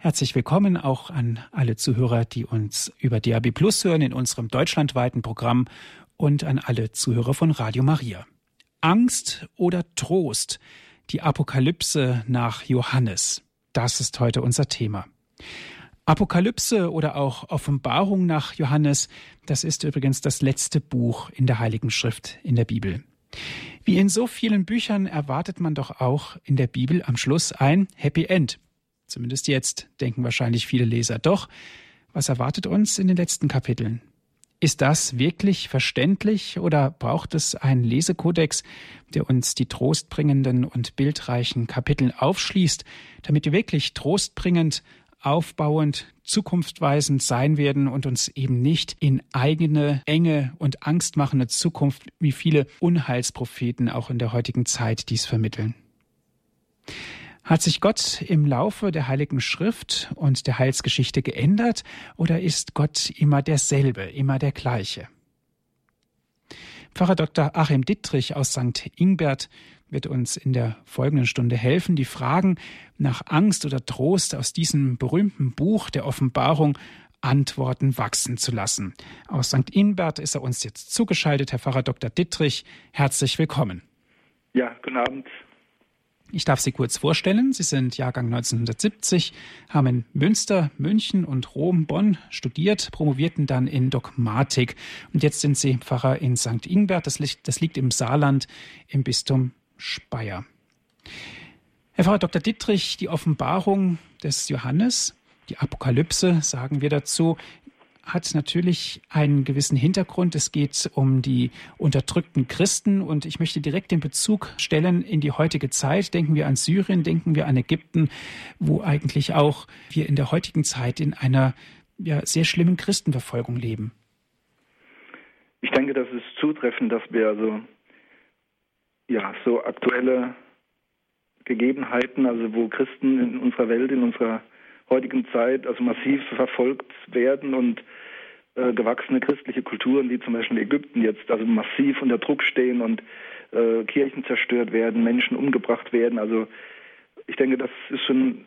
Herzlich willkommen auch an alle Zuhörer, die uns über DAB Plus hören in unserem deutschlandweiten Programm und an alle Zuhörer von Radio Maria. Angst oder Trost? Die Apokalypse nach Johannes. Das ist heute unser Thema. Apokalypse oder auch Offenbarung nach Johannes, das ist übrigens das letzte Buch in der Heiligen Schrift in der Bibel. Wie in so vielen Büchern erwartet man doch auch in der Bibel am Schluss ein Happy End. Zumindest jetzt, denken wahrscheinlich viele Leser. Doch, was erwartet uns in den letzten Kapiteln? Ist das wirklich verständlich oder braucht es einen Lesekodex, der uns die trostbringenden und bildreichen Kapitel aufschließt, damit wir wirklich trostbringend, aufbauend, zukunftweisend sein werden und uns eben nicht in eigene, enge und angstmachende Zukunft, wie viele Unheilspropheten auch in der heutigen Zeit dies vermitteln? Hat sich Gott im Laufe der Heiligen Schrift und der Heilsgeschichte geändert oder ist Gott immer derselbe, immer der gleiche? Pfarrer Dr. Achim Dittrich aus St. Ingbert wird uns in der folgenden Stunde helfen, die Fragen nach Angst oder Trost aus diesem berühmten Buch der Offenbarung Antworten wachsen zu lassen. Aus St. Ingbert ist er uns jetzt zugeschaltet, Herr Pfarrer Dr. Dittrich. Herzlich willkommen. Ja, guten Abend. Ich darf Sie kurz vorstellen. Sie sind Jahrgang 1970, haben in Münster, München und Rom, Bonn studiert, promovierten dann in Dogmatik. Und jetzt sind Sie Pfarrer in St. Ingbert. Das liegt, das liegt im Saarland im Bistum Speyer. Herr Pfarrer Dr. Dittrich, die Offenbarung des Johannes, die Apokalypse, sagen wir dazu, hat natürlich einen gewissen Hintergrund. Es geht um die unterdrückten Christen und ich möchte direkt den Bezug stellen in die heutige Zeit. Denken wir an Syrien, denken wir an Ägypten, wo eigentlich auch wir in der heutigen Zeit in einer ja, sehr schlimmen Christenverfolgung leben. Ich denke, das ist zutreffend, dass wir also ja so aktuelle Gegebenheiten, also wo Christen in unserer Welt, in unserer heutigen Zeit also massiv verfolgt werden und äh, gewachsene christliche Kulturen, wie zum Beispiel Ägypten jetzt, also massiv unter Druck stehen und äh, Kirchen zerstört werden, Menschen umgebracht werden. Also ich denke, das ist schon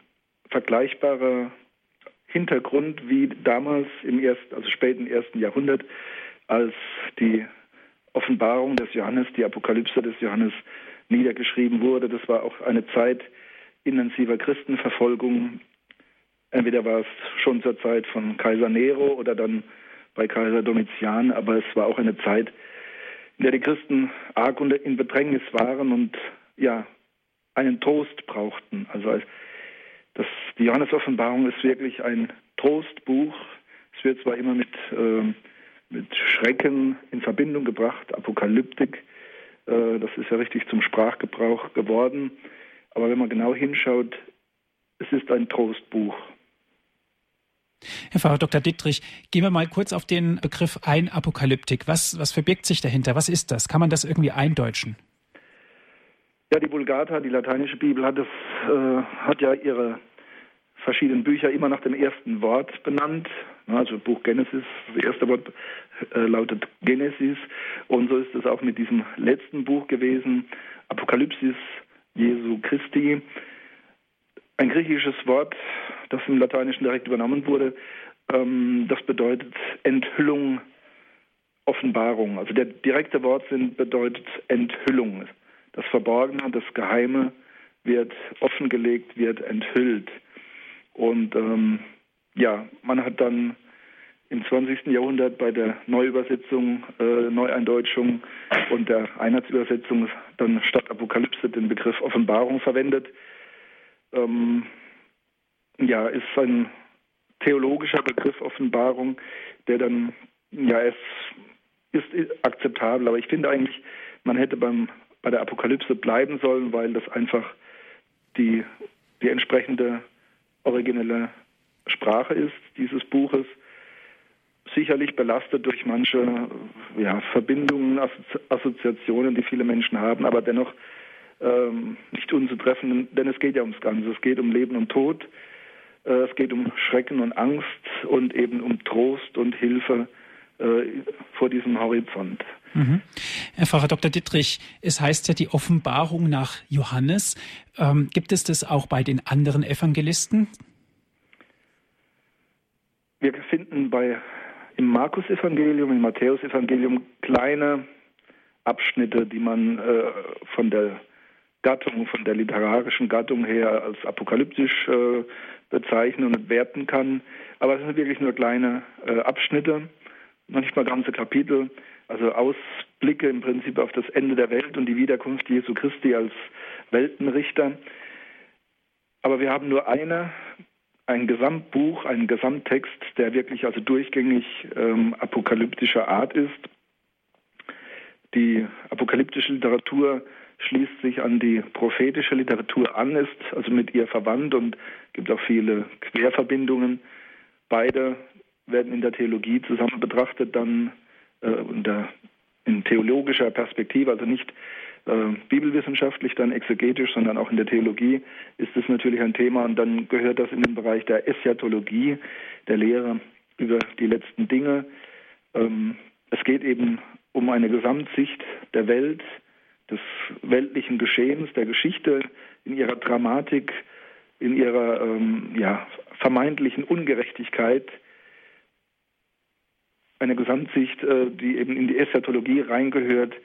vergleichbarer Hintergrund wie damals im ersten, also späten ersten Jahrhundert, als die Offenbarung des Johannes, die Apokalypse des Johannes niedergeschrieben wurde. Das war auch eine Zeit intensiver Christenverfolgung, Entweder war es schon zur Zeit von Kaiser Nero oder dann bei Kaiser Domitian, aber es war auch eine Zeit, in der die Christen arg in Bedrängnis waren und ja, einen Trost brauchten. Also das, die Johannes-Offenbarung ist wirklich ein Trostbuch. Es wird zwar immer mit, äh, mit Schrecken in Verbindung gebracht, Apokalyptik, äh, das ist ja richtig zum Sprachgebrauch geworden, aber wenn man genau hinschaut, es ist ein Trostbuch. Herr Pfarrer Dr. Dittrich, gehen wir mal kurz auf den Begriff ein Apokalyptik. Was, was verbirgt sich dahinter? Was ist das? Kann man das irgendwie eindeutschen? Ja, die Vulgata, die lateinische Bibel, hat, es, äh, hat ja ihre verschiedenen Bücher immer nach dem ersten Wort benannt. Also Buch Genesis, das erste Wort äh, lautet Genesis. Und so ist es auch mit diesem letzten Buch gewesen, Apokalypsis Jesu Christi. Ein griechisches Wort, das im Lateinischen direkt übernommen wurde. Ähm, das bedeutet Enthüllung, Offenbarung. Also der direkte Wortsinn bedeutet Enthüllung. Das Verborgene, das Geheime wird offengelegt, wird enthüllt. Und ähm, ja, man hat dann im 20. Jahrhundert bei der Neuübersetzung, äh, Neueindeutschung und der Einheitsübersetzung dann statt Apokalypse den Begriff Offenbarung verwendet. Ähm, ja, ist ein theologischer Begriff Offenbarung, der dann, ja, es ist akzeptabel, aber ich finde eigentlich, man hätte beim, bei der Apokalypse bleiben sollen, weil das einfach die, die entsprechende originelle Sprache ist dieses Buches. Sicherlich belastet durch manche ja, Verbindungen, Assoziationen, die viele Menschen haben, aber dennoch ähm, nicht unzutreffen, denn es geht ja ums Ganze. Es geht um Leben und Tod, äh, es geht um Schrecken und Angst und eben um Trost und Hilfe äh, vor diesem Horizont. Mhm. Herr Pfarrer Dr. Dittrich, es heißt ja die Offenbarung nach Johannes. Ähm, gibt es das auch bei den anderen Evangelisten? wir finden bei im Markus-Evangelium, im Matthäus-Evangelium kleine Abschnitte, die man äh, von der Gattung, von der literarischen Gattung her als apokalyptisch äh, bezeichnen und werten kann. Aber es sind wirklich nur kleine äh, Abschnitte, noch nicht mal ganze Kapitel, also Ausblicke im Prinzip auf das Ende der Welt und die Wiederkunft Jesu Christi als Weltenrichter. Aber wir haben nur eine, ein Gesamtbuch, einen Gesamttext, der wirklich also durchgängig ähm, apokalyptischer Art ist. Die apokalyptische Literatur schließt sich an die prophetische Literatur an, ist also mit ihr verwandt und gibt auch viele Querverbindungen. Beide werden in der Theologie zusammen betrachtet, dann äh, unter, in theologischer Perspektive, also nicht äh, bibelwissenschaftlich, dann exegetisch, sondern auch in der Theologie ist es natürlich ein Thema und dann gehört das in den Bereich der Eschatologie, der Lehre über die letzten Dinge. Ähm, es geht eben um eine Gesamtsicht der Welt, des weltlichen Geschehens, der Geschichte in ihrer Dramatik, in ihrer ähm, ja, vermeintlichen Ungerechtigkeit. Eine Gesamtsicht, äh, die eben in die Eschatologie reingehört,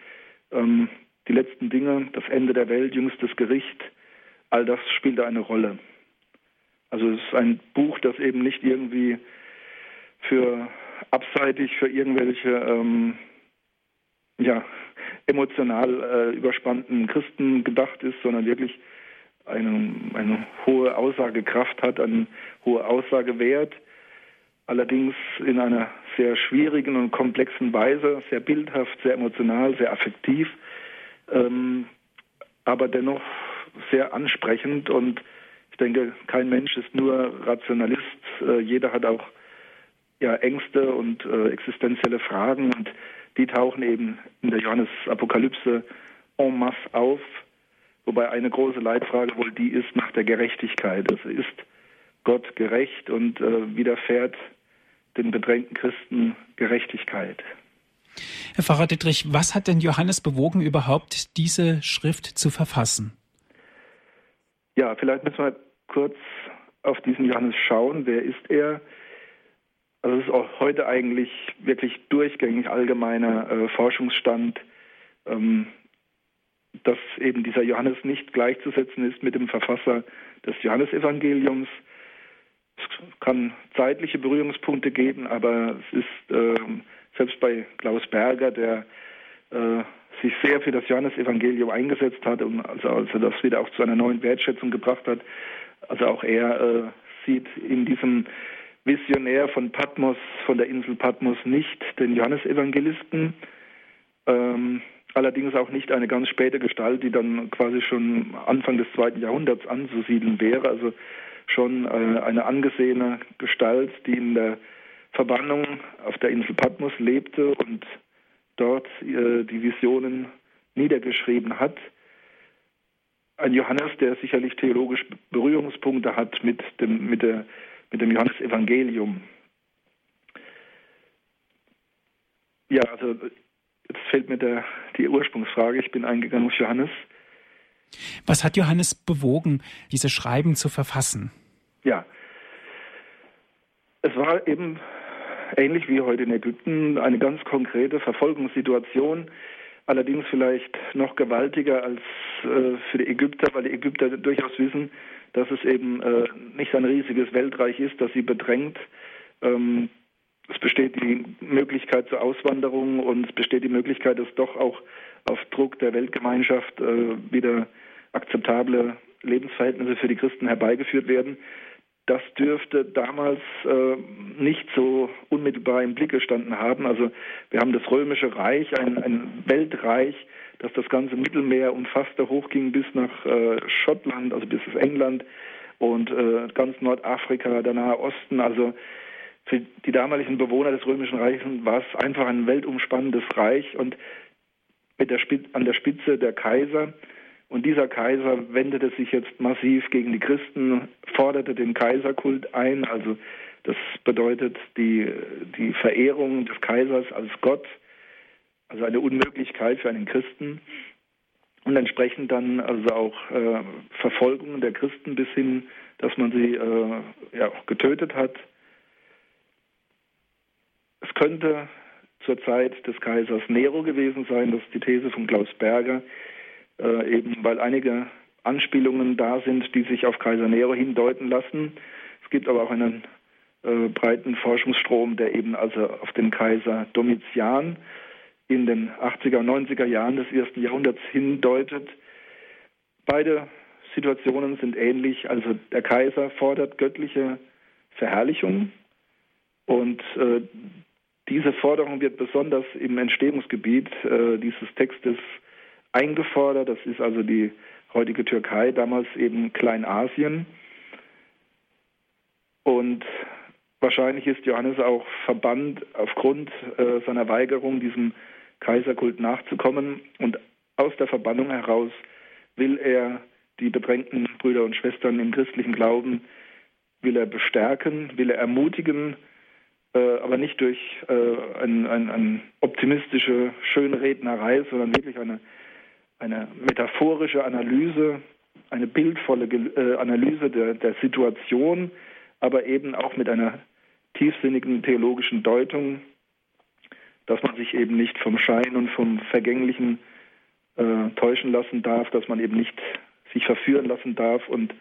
ähm, die letzten Dinge, das Ende der Welt, jüngstes Gericht, all das spielt da eine Rolle. Also es ist ein Buch, das eben nicht irgendwie für abseitig für irgendwelche ähm, ja, emotional äh, überspannten Christen gedacht ist, sondern wirklich eine, eine hohe Aussagekraft hat, einen hohe Aussagewert, allerdings in einer sehr schwierigen und komplexen Weise, sehr bildhaft, sehr emotional, sehr affektiv, ähm, aber dennoch sehr ansprechend. Und ich denke, kein Mensch ist nur Rationalist, äh, jeder hat auch ja, Ängste und äh, existenzielle Fragen. Und die tauchen eben in der Johannes-Apokalypse en masse auf, wobei eine große Leitfrage wohl die ist nach der Gerechtigkeit. Also ist Gott gerecht und äh, widerfährt den bedrängten Christen Gerechtigkeit. Herr Pfarrer Dittrich, was hat denn Johannes bewogen, überhaupt diese Schrift zu verfassen? Ja, vielleicht müssen wir kurz auf diesen Johannes schauen. Wer ist er? Also es ist auch heute eigentlich wirklich durchgängig allgemeiner äh, Forschungsstand, ähm, dass eben dieser Johannes nicht gleichzusetzen ist mit dem Verfasser des Johannesevangeliums. Es kann zeitliche Berührungspunkte geben, aber es ist äh, selbst bei Klaus Berger, der äh, sich sehr für das Johannesevangelium eingesetzt hat und also, also das wieder auch zu einer neuen Wertschätzung gebracht hat. Also auch er äh, sieht in diesem Visionär von Patmos, von der Insel Patmos, nicht den Johannesevangelisten, ähm, allerdings auch nicht eine ganz späte Gestalt, die dann quasi schon Anfang des zweiten Jahrhunderts anzusiedeln wäre, also schon äh, eine angesehene Gestalt, die in der Verbannung auf der Insel Patmos lebte und dort äh, die Visionen niedergeschrieben hat. Ein Johannes, der sicherlich theologisch Berührungspunkte hat mit, dem, mit der mit dem Johannesevangelium. Ja, also jetzt fällt mir der, die Ursprungsfrage. Ich bin eingegangen auf Johannes. Was hat Johannes bewogen, diese Schreiben zu verfassen? Ja, es war eben ähnlich wie heute in Ägypten eine ganz konkrete Verfolgungssituation, allerdings vielleicht noch gewaltiger als äh, für die Ägypter, weil die Ägypter durchaus wissen, dass es eben äh, nicht ein riesiges Weltreich ist, das sie bedrängt. Ähm, es besteht die Möglichkeit zur Auswanderung und es besteht die Möglichkeit, dass doch auch auf Druck der Weltgemeinschaft äh, wieder akzeptable Lebensverhältnisse für die Christen herbeigeführt werden. Das dürfte damals äh, nicht so unmittelbar im Blick gestanden haben. Also wir haben das römische Reich, ein, ein Weltreich, dass das ganze Mittelmeer umfasste, hochging bis nach äh, Schottland, also bis nach England und äh, ganz Nordafrika, der Nahe Osten. Also für die damaligen Bewohner des Römischen Reiches war es einfach ein weltumspannendes Reich und mit der Spitze, an der Spitze der Kaiser. Und dieser Kaiser wendete sich jetzt massiv gegen die Christen, forderte den Kaiserkult ein. Also das bedeutet die, die Verehrung des Kaisers als Gott also eine Unmöglichkeit für einen Christen. Und entsprechend dann also auch äh, Verfolgung der Christen bis hin, dass man sie äh, ja, getötet hat. könnte zur Zeit des Kaisers Nero gewesen sein, das ist die These von Klaus Berger, äh, eben weil einige Anspielungen da sind, die sich auf Kaiser Nero hindeuten lassen. Es gibt aber auch einen äh, breiten Forschungsstrom, der eben also auf den Kaiser Domitian in den 80er und 90er Jahren des ersten Jahrhunderts hindeutet. Beide Situationen sind ähnlich. Also der Kaiser fordert göttliche Verherrlichung und äh, diese Forderung wird besonders im Entstehungsgebiet äh, dieses Textes eingefordert. Das ist also die heutige Türkei, damals eben Kleinasien. Und wahrscheinlich ist Johannes auch verbannt aufgrund äh, seiner Weigerung, diesem Kaiserkult nachzukommen. Und aus der Verbannung heraus will er die bedrängten Brüder und Schwestern im christlichen Glauben, will er bestärken, will er ermutigen, äh, aber nicht durch äh, eine ein, ein optimistische Schönrednerei, sondern wirklich eine, eine metaphorische Analyse, eine bildvolle äh, Analyse der, der Situation, aber eben auch mit einer tiefsinnigen theologischen Deutung, dass man sich eben nicht vom Schein und vom Vergänglichen äh, täuschen lassen darf, dass man eben nicht sich verführen lassen darf und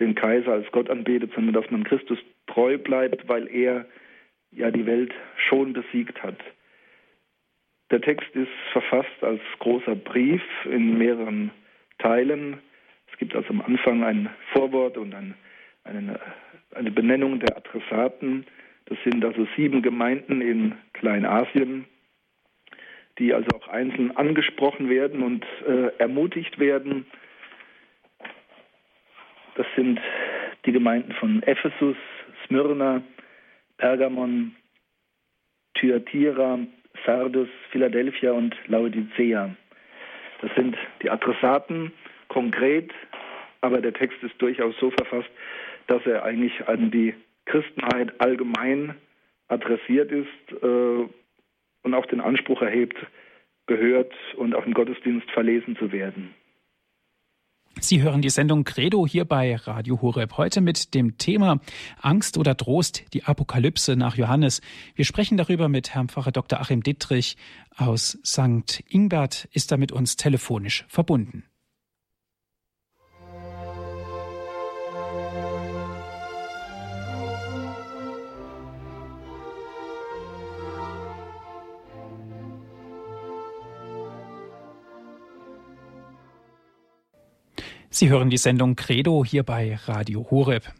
den Kaiser als Gott anbetet, sondern dass man Christus treu bleibt, weil er ja die Welt schon besiegt hat. Der Text ist verfasst als großer Brief in mehreren Teilen. Es gibt also am Anfang ein Vorwort und ein, eine, eine Benennung der Adressaten. Das sind also sieben Gemeinden in Kleinasien, die also auch einzeln angesprochen werden und äh, ermutigt werden. Das sind die Gemeinden von Ephesus, Smyrna, Pergamon, Thyatira, Sardis, Philadelphia und Laodicea. Das sind die Adressaten konkret, aber der Text ist durchaus so verfasst, dass er eigentlich an die Christenheit allgemein adressiert ist äh, und auch den Anspruch erhebt, gehört und auch im Gottesdienst verlesen zu werden. Sie hören die Sendung Credo hier bei Radio Horeb heute mit dem Thema Angst oder Trost, die Apokalypse nach Johannes. Wir sprechen darüber mit Herrn Pfarrer Dr. Achim Dittrich aus St. Ingbert, ist da mit uns telefonisch verbunden. Sie hören die Sendung Credo hier bei Radio Horeb.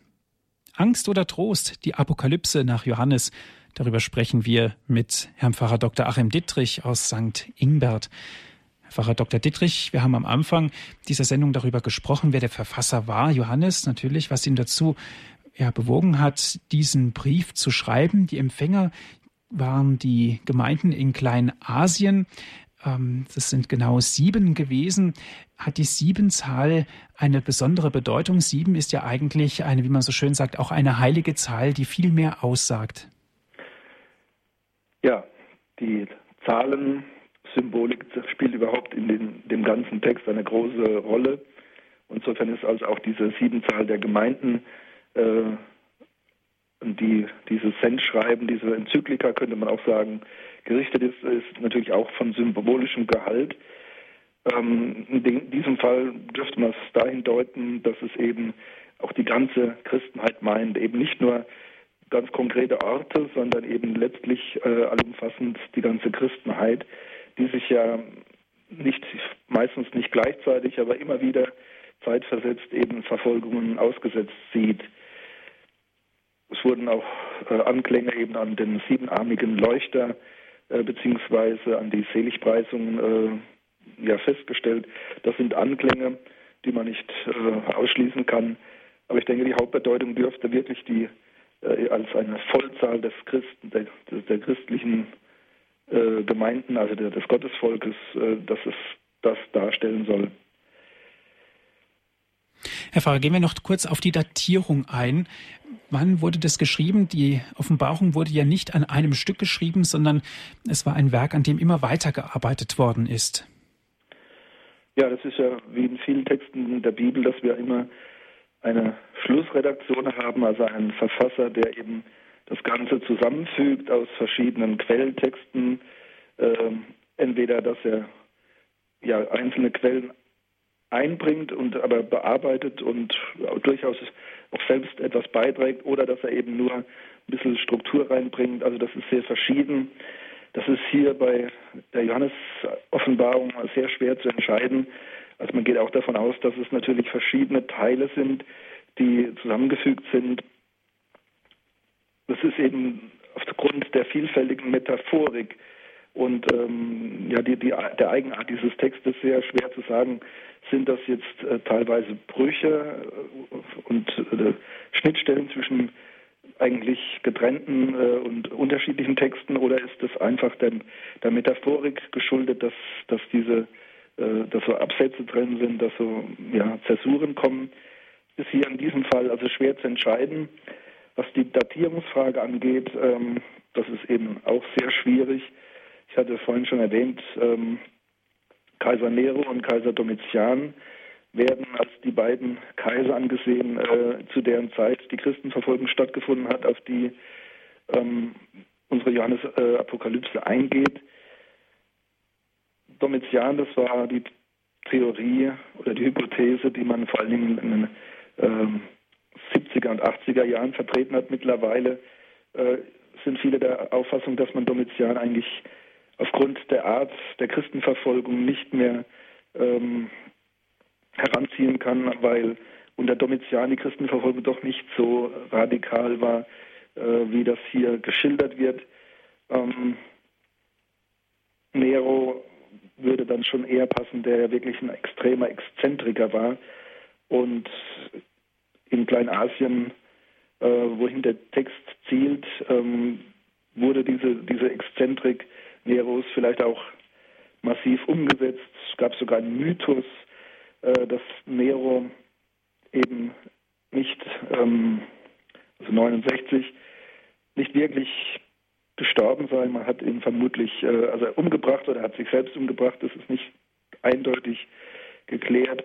Angst oder Trost, die Apokalypse nach Johannes. Darüber sprechen wir mit Herrn Pfarrer Dr. Achim Dittrich aus St. Ingbert. Herr Pfarrer Dr. Dittrich, wir haben am Anfang dieser Sendung darüber gesprochen, wer der Verfasser war. Johannes natürlich, was ihn dazu ja, bewogen hat, diesen Brief zu schreiben. Die Empfänger waren die Gemeinden in Kleinasien. Ähm, das sind genau sieben gewesen. Hat die Siebenzahl eine besondere Bedeutung? Sieben ist ja eigentlich eine, wie man so schön sagt, auch eine heilige Zahl, die viel mehr aussagt. Ja, die Zahlensymbolik spielt überhaupt in den, dem ganzen Text eine große Rolle. Insofern ist also auch diese Siebenzahl der Gemeinden äh, die dieses Sendschreiben, diese Enzyklika könnte man auch sagen, gerichtet ist, ist natürlich auch von symbolischem Gehalt. Ähm, in diesem Fall dürfte man es dahin deuten, dass es eben auch die ganze Christenheit meint, eben nicht nur ganz konkrete Orte, sondern eben letztlich äh, allumfassend die ganze Christenheit, die sich ja nicht meistens nicht gleichzeitig, aber immer wieder zeitversetzt eben Verfolgungen ausgesetzt sieht. Es wurden auch äh, Anklänge eben an den siebenarmigen Leuchter äh, beziehungsweise an die Seligpreisung äh, ja, festgestellt. Das sind Anklänge, die man nicht äh, ausschließen kann. Aber ich denke, die Hauptbedeutung dürfte wirklich die äh, als eine Vollzahl des Christen, der, der christlichen Gemeinden, also der, des Gottesvolkes, dass es das darstellen soll. Herr Pfarrer, gehen wir noch kurz auf die Datierung ein. Wann wurde das geschrieben? Die Offenbarung wurde ja nicht an einem Stück geschrieben, sondern es war ein Werk, an dem immer weitergearbeitet worden ist. Ja, das ist ja wie in vielen Texten der Bibel, dass wir immer eine Schlussredaktion haben, also einen Verfasser, der eben das Ganze zusammenfügt aus verschiedenen Quelltexten, äh, entweder dass er ja einzelne Quellen einbringt und aber bearbeitet und durchaus auch selbst etwas beiträgt oder dass er eben nur ein bisschen Struktur reinbringt. Also das ist sehr verschieden. Das ist hier bei der Johannes-Offenbarung sehr schwer zu entscheiden. Also man geht auch davon aus, dass es natürlich verschiedene Teile sind, die zusammengefügt sind. Das ist eben aufgrund der vielfältigen Metaphorik und ähm, ja, die, die, der Eigenart dieses Textes sehr schwer zu sagen, sind das jetzt äh, teilweise Brüche äh, und äh, Schnittstellen zwischen eigentlich getrennten äh, und unterschiedlichen Texten oder ist das einfach der, der Metaphorik geschuldet, dass, dass diese äh, dass so Absätze drin sind, dass so ja, Zäsuren kommen, ist hier in diesem Fall also schwer zu entscheiden. Was die Datierungsfrage angeht, ähm, das ist eben auch sehr schwierig. Ich hatte vorhin schon erwähnt, ähm, Kaiser Nero und Kaiser Domitian werden als die beiden Kaiser angesehen, äh, zu deren Zeit die Christenverfolgung stattgefunden hat, auf die ähm, unsere Johannes-Apokalypse äh, eingeht. Domitian, das war die Theorie oder die Hypothese, die man vor allen Dingen in den ähm, 70er und 80er Jahren vertreten hat. Mittlerweile äh, sind viele der Auffassung, dass man Domitian eigentlich aufgrund der Art der Christenverfolgung nicht mehr ähm, heranziehen kann, weil unter Domitian die Christenverfolgung doch nicht so radikal war, äh, wie das hier geschildert wird. Ähm, Nero würde dann schon eher passen, der ja wirklich ein extremer Exzentriker war und in Kleinasien, äh, wohin der Text zielt, ähm, wurde diese, diese Exzentrik Neros vielleicht auch massiv umgesetzt. Es gab sogar einen Mythos, äh, dass Nero eben nicht, ähm, also 69, nicht wirklich gestorben sei. Man hat ihn vermutlich, äh, also umgebracht oder hat sich selbst umgebracht. Das ist nicht eindeutig geklärt.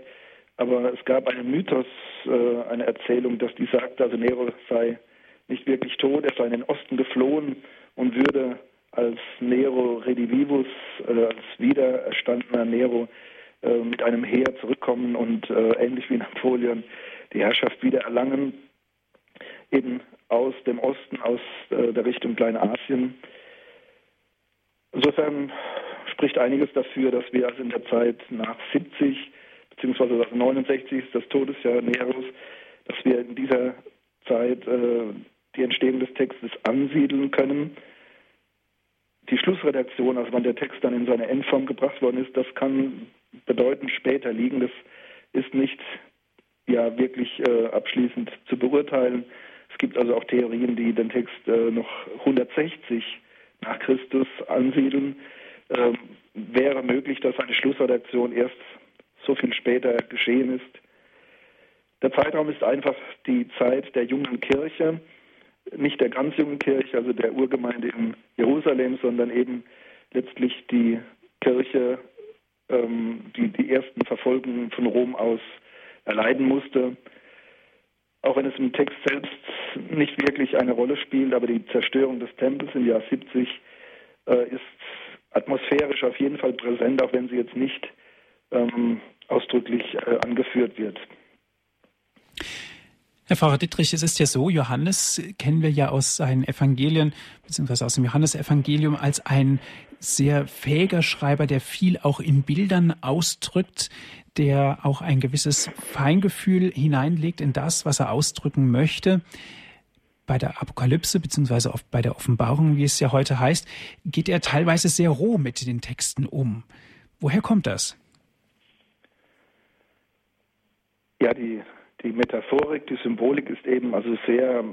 Aber es gab einen Mythos, äh, eine Erzählung, dass die sagte, also Nero sei nicht wirklich tot, er sei in den Osten geflohen und würde als Nero Redivivus, äh, als wiedererstandener Nero, äh, mit einem Heer zurückkommen und äh, ähnlich wie Napoleon die Herrschaft wieder erlangen, eben aus dem Osten, aus äh, der Richtung Kleinasien. Insofern spricht einiges dafür, dass wir also in der Zeit nach 70 beziehungsweise nach 69 ist das Todesjahr Neros, dass wir in dieser Zeit äh, die Entstehung des Textes ansiedeln können die Schlussredaktion, also wann der Text dann in seine Endform gebracht worden ist, das kann bedeutend später liegen. Das ist nicht ja wirklich äh, abschließend zu beurteilen. Es gibt also auch Theorien, die den Text äh, noch 160 nach Christus ansiedeln. Ähm, wäre möglich, dass eine Schlussredaktion erst so viel später geschehen ist. Der Zeitraum ist einfach die Zeit der jungen Kirche nicht der ganz jungen Kirche, also der Urgemeinde in Jerusalem, sondern eben letztlich die Kirche, ähm, die die ersten Verfolgungen von Rom aus erleiden musste. Auch wenn es im Text selbst nicht wirklich eine Rolle spielt, aber die Zerstörung des Tempels im Jahr 70 äh, ist atmosphärisch auf jeden Fall präsent, auch wenn sie jetzt nicht ähm, ausdrücklich äh, angeführt wird. Herr Pfarrer Dittrich, es ist ja so, Johannes kennen wir ja aus seinen Evangelien, beziehungsweise aus dem Johannesevangelium als ein sehr fähiger Schreiber, der viel auch in Bildern ausdrückt, der auch ein gewisses Feingefühl hineinlegt in das, was er ausdrücken möchte. Bei der Apokalypse, beziehungsweise bei der Offenbarung, wie es ja heute heißt, geht er teilweise sehr roh mit den Texten um. Woher kommt das? Ja, die die Metaphorik, die Symbolik ist eben also sehr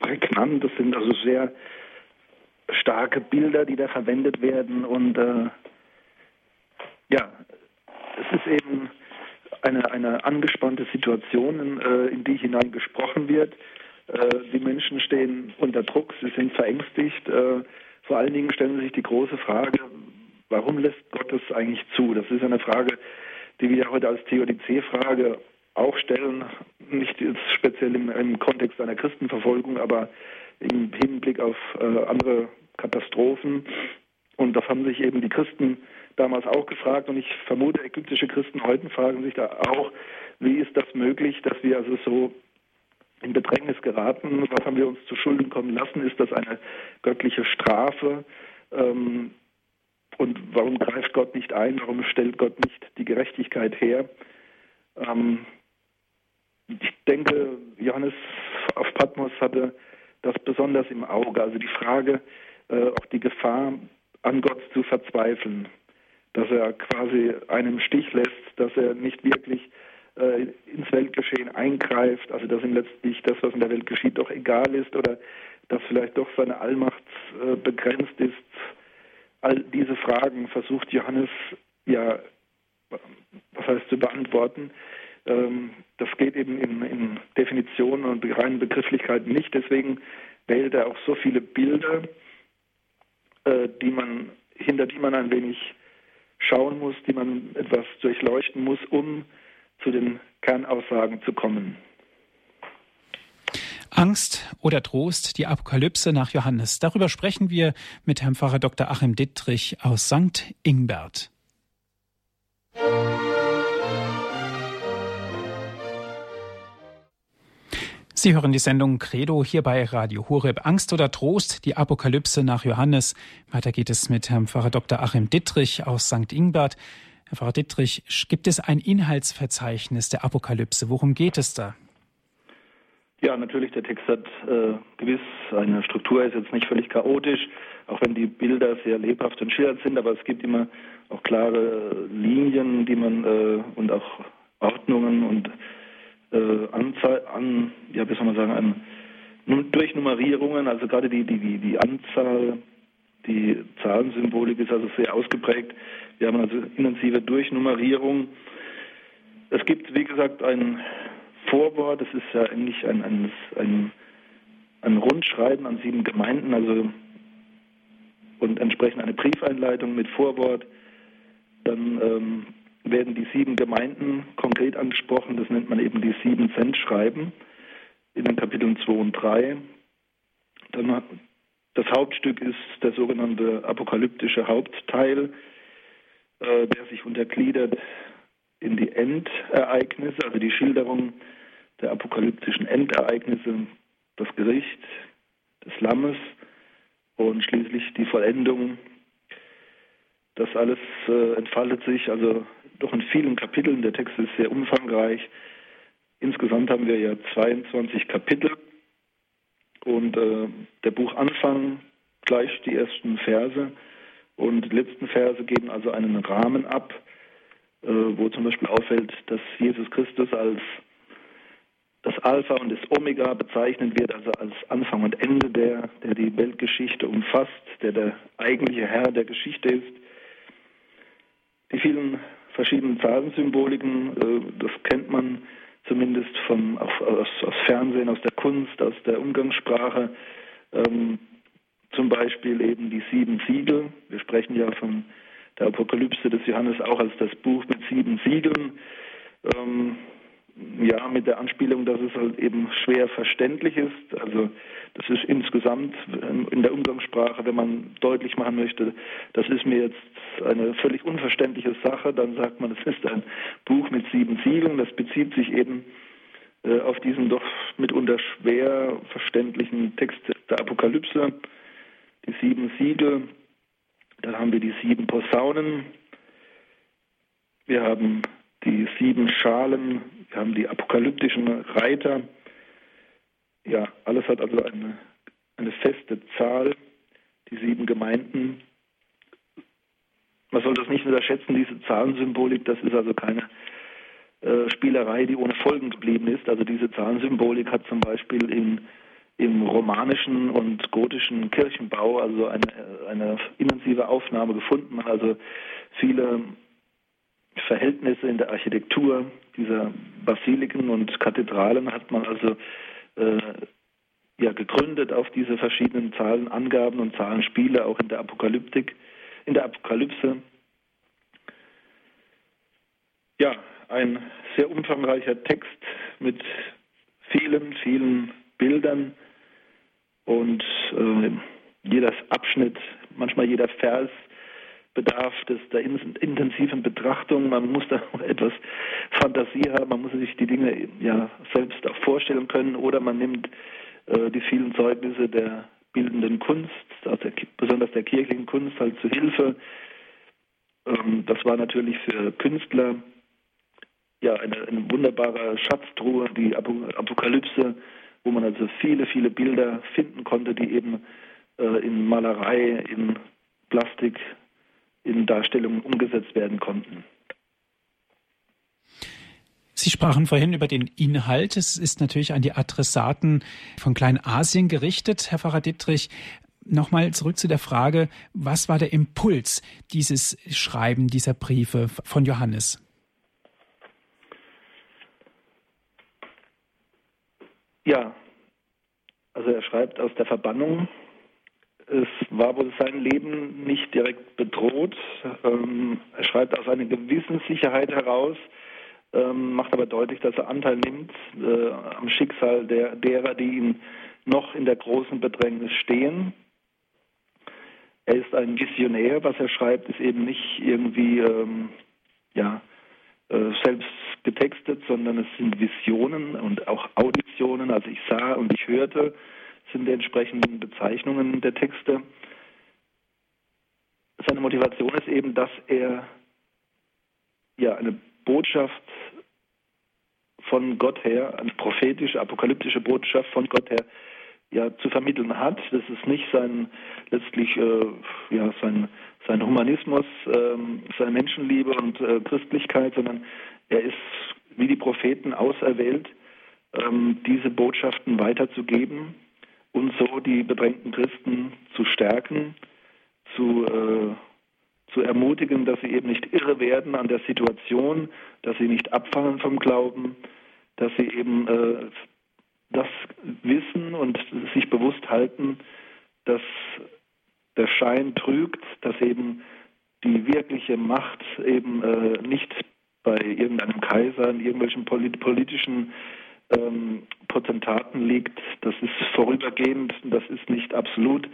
prägnant. Das sind also sehr starke Bilder, die da verwendet werden. Und äh, ja, es ist eben eine, eine angespannte Situation, in, äh, in die hinein gesprochen wird. Äh, die Menschen stehen unter Druck, sie sind verängstigt. Äh, vor allen Dingen stellen sie sich die große Frage, warum lässt Gott das eigentlich zu? Das ist eine Frage, die wir heute als Theodizee-Frage auch stellen, nicht jetzt speziell im, im, Kontext einer Christenverfolgung, aber im Hinblick auf äh, andere Katastrophen. Und das haben sich eben die Christen damals auch gefragt und ich vermute, ägyptische Christen heute fragen sich da auch, wie ist das möglich, dass wir also so in Bedrängnis geraten? Was haben wir uns zu Schulden kommen lassen? Ist das eine göttliche Strafe? Ähm, und warum greift Gott nicht ein? Warum stellt Gott nicht die Gerechtigkeit her? Ähm, ich denke, Johannes auf Patmos hatte das besonders im Auge. Also die Frage, äh, auch die Gefahr, an Gott zu verzweifeln, dass er quasi einen Stich lässt, dass er nicht wirklich äh, ins Weltgeschehen eingreift, also dass ihm letztlich das, was in der Welt geschieht, doch egal ist oder dass vielleicht doch seine Allmacht äh, begrenzt ist. All diese Fragen versucht Johannes ja, was heißt zu beantworten. Ähm, das geht eben in, in Definitionen und reinen Begrifflichkeiten nicht. Deswegen wählt er auch so viele Bilder, äh, die man, hinter die man ein wenig schauen muss, die man etwas durchleuchten muss, um zu den Kernaussagen zu kommen. Angst oder Trost, die Apokalypse nach Johannes. Darüber sprechen wir mit Herrn Pfarrer Dr. Achim Dittrich aus St. Ingbert. Sie hören die Sendung Credo hier bei Radio Horeb. Angst oder Trost, die Apokalypse nach Johannes. Weiter geht es mit Herrn Pfarrer Dr. Achim Dittrich aus St. Ingbert. Herr Pfarrer Dittrich, gibt es ein Inhaltsverzeichnis der Apokalypse? Worum geht es da? Ja, natürlich, der Text hat äh, gewiss eine Struktur, ist jetzt nicht völlig chaotisch, auch wenn die Bilder sehr lebhaft und schillernd sind, aber es gibt immer auch klare Linien, die man äh, und auch Ordnungen und äh, Anzahl, an, ja, wie soll man sagen, an, durch Nummerierungen, also gerade die, die, die, die Anzahl, die Zahlensymbolik ist also sehr ausgeprägt. Wir haben also intensive Durchnummerierung. Es gibt, wie gesagt, ein Vorwort, das ist ja eigentlich ein, ein, ein, ein Rundschreiben an sieben Gemeinden, also und entsprechend eine Briefeinleitung mit Vorwort. Dann ähm, werden die sieben Gemeinden konkret angesprochen. Das nennt man eben die sieben Cent Schreiben in den Kapiteln 2 und 3. Dann das Hauptstück ist der sogenannte apokalyptische Hauptteil, äh, der sich untergliedert in die Endereignisse, also die Schilderung der apokalyptischen Endereignisse, das Gericht des Lammes und schließlich die Vollendung. Das alles äh, entfaltet sich also doch in vielen Kapiteln. Der Text ist sehr umfangreich. Insgesamt haben wir ja 22 Kapitel und äh, der Buchanfang gleich die ersten Verse und die letzten Verse geben also einen Rahmen ab, äh, wo zum Beispiel auffällt, dass Jesus Christus als das Alpha und das Omega bezeichnet wird, also als Anfang und Ende, der, der die Weltgeschichte umfasst, der der eigentliche Herr der Geschichte ist. Die vielen verschiedenen Zahlensymboliken. Äh, das kennt man zumindest vom, aus, aus, Fernsehen, aus der Kunst, aus der Umgangssprache. Ähm, zum Beispiel eben die sieben Siegel. Wir sprechen ja von der Apokalypse des Johannes auch als das Buch mit sieben Siegeln. Ähm, ja, mit der Anspielung, dass es halt eben schwer verständlich ist. Also das ist insgesamt in der Umgangssprache, wenn man deutlich machen möchte, das ist mir jetzt eine völlig unverständliche Sache, dann sagt man, es ist ein Buch mit sieben Siegeln. Das bezieht sich eben äh, auf diesen doch mitunter schwer verständlichen Text der Apokalypse, die sieben Siegel. Dann haben wir die sieben Posaunen. Wir haben die sieben Schalen, haben die apokalyptischen Reiter. Ja, alles hat also eine, eine feste Zahl, die sieben Gemeinden. Man soll das nicht unterschätzen, diese Zahlensymbolik, das ist also keine äh, Spielerei, die ohne Folgen geblieben ist. Also diese Zahlensymbolik hat zum Beispiel in, im romanischen und gotischen Kirchenbau also eine, eine intensive Aufnahme gefunden. Also viele Verhältnisse in der Architektur dieser Basiliken und Kathedralen hat man also äh, ja gegründet auf diese verschiedenen Zahlenangaben und Zahlenspiele auch in der Apokalyptik, in der Apokalypse. Ja, ein sehr umfangreicher Text mit vielen, vielen Bildern und äh, jeder Abschnitt, manchmal jeder Vers bedarf des, der intensiven Betrachtung. Man muss da etwas Fantasie haben, man muss sich die Dinge ja selbst auch vorstellen können oder man nimmt äh, die vielen Zeugnisse der bildenden Kunst, also der, besonders der kirchlichen Kunst, halt zu Hilfe. Ähm, das war natürlich für Künstler ja eine, eine wunderbare Schatztruhe, die Apokalypse, wo man also viele, viele Bilder finden konnte, die eben äh, in Malerei, in Plastik, in Darstellungen umgesetzt werden konnten. Sie sprachen vorhin über den Inhalt. Es ist natürlich an die Adressaten von Kleinasien gerichtet, Herr Pfarrer Dittrich. Nochmal zurück zu der Frage, was war der Impuls dieses Schreiben dieser Briefe von Johannes? Ja, also er schreibt aus der Verbannung. Es war wohl sein Leben nicht direkt bedroht. Ähm, er schreibt aus einer gewissen Sicherheit heraus, ähm, macht aber deutlich, dass er Anteil nimmt äh, am Schicksal der, derer, die ihm noch in der großen Bedrängnis stehen. Er ist ein Visionär, was er schreibt, ist eben nicht irgendwie ähm, ja, äh, selbst getextet, sondern es sind Visionen und auch Auditionen, also ich sah und ich hörte, sind die entsprechenden Bezeichnungen der Texte. Seine Motivation ist eben, dass er ja eine Botschaft von Gott her, eine prophetische, apokalyptische Botschaft von Gott her ja zu vermitteln hat. Das ist nicht sein letztlich äh, ja sein sein Humanismus, ähm, seine Menschenliebe und äh, Christlichkeit, sondern er ist wie die Propheten auserwählt, ähm, diese Botschaften weiterzugeben und so die bedrängten Christen zu stärken, zu äh, zu ermutigen, dass sie eben nicht irre werden an der Situation, dass sie nicht abfallen vom Glauben, dass sie eben äh, das wissen und sich bewusst halten, dass der Schein trügt, dass eben die wirkliche Macht eben äh, nicht bei irgendeinem Kaiser, in irgendwelchen polit politischen ähm, Potentaten liegt. Das ist vorübergehend, das ist nicht absolut.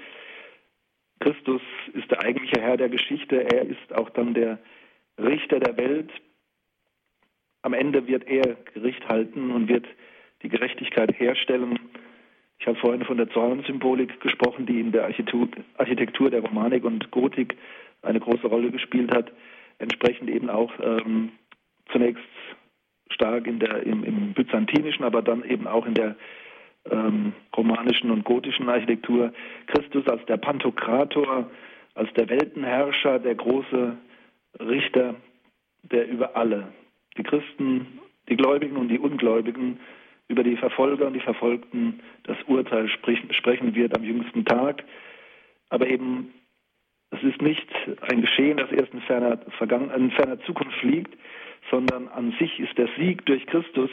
Christus ist der eigentliche Herr der Geschichte, er ist auch dann der Richter der Welt. Am Ende wird er Gericht halten und wird die Gerechtigkeit herstellen. Ich habe vorhin von der Zornsymbolik gesprochen, die in der Architektur der Romanik und Gotik eine große Rolle gespielt hat. Entsprechend eben auch ähm, zunächst stark in der, im, im byzantinischen, aber dann eben auch in der ähm, romanischen und gotischen Architektur. Christus als der Pantokrator, als der Weltenherrscher, der große Richter, der über alle, die Christen, die Gläubigen und die Ungläubigen, über die Verfolger und die Verfolgten das Urteil sprechen wird am jüngsten Tag. Aber eben, es ist nicht ein Geschehen, das erst in ferner, in ferner Zukunft liegt, sondern an sich ist der Sieg durch Christus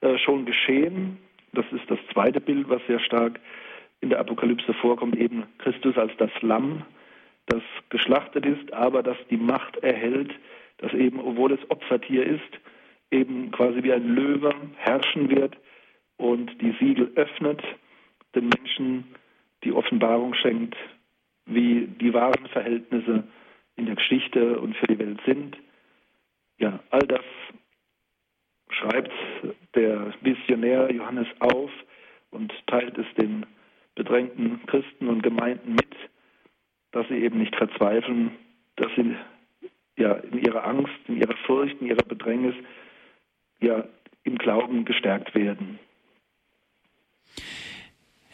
äh, schon geschehen. Das ist das zweite Bild, was sehr stark in der Apokalypse vorkommt, eben Christus als das Lamm, das geschlachtet ist, aber das die Macht erhält, das eben, obwohl es Opfertier ist, eben quasi wie ein Löwe herrschen wird und die Siegel öffnet, den Menschen die Offenbarung schenkt, wie die wahren Verhältnisse in der Geschichte und für die Welt sind. Ja, all das schreibt der Visionär Johannes auf und teilt es den bedrängten Christen und Gemeinden mit, dass sie eben nicht verzweifeln, dass sie ja in ihrer Angst, in ihrer Furcht, in ihrer Bedrängnis ja im Glauben gestärkt werden.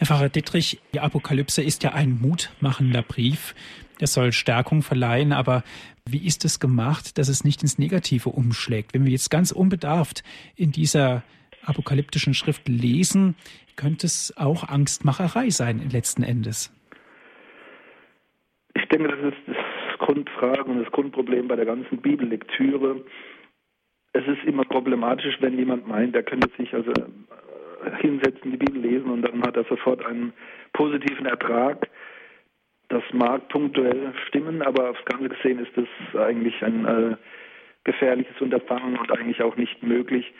Herr Pfarrer Dittrich, die Apokalypse ist ja ein mutmachender Brief. Er soll Stärkung verleihen, aber wie ist es gemacht, dass es nicht ins Negative umschlägt? Wenn wir jetzt ganz unbedarft in dieser apokalyptischen Schrift lesen, könnte es auch Angstmacherei sein letzten Endes. Ich denke, das ist das Grundfrage und das Grundproblem bei der ganzen Bibellektüre. Es ist immer problematisch, wenn jemand meint, er könnte sich also hinsetzen, die Bibel lesen und dann hat er sofort einen positiven Ertrag. Das mag punktuell stimmen, aber aufs Ganze gesehen ist das eigentlich ein äh, gefährliches Unterfangen und eigentlich auch nicht möglich.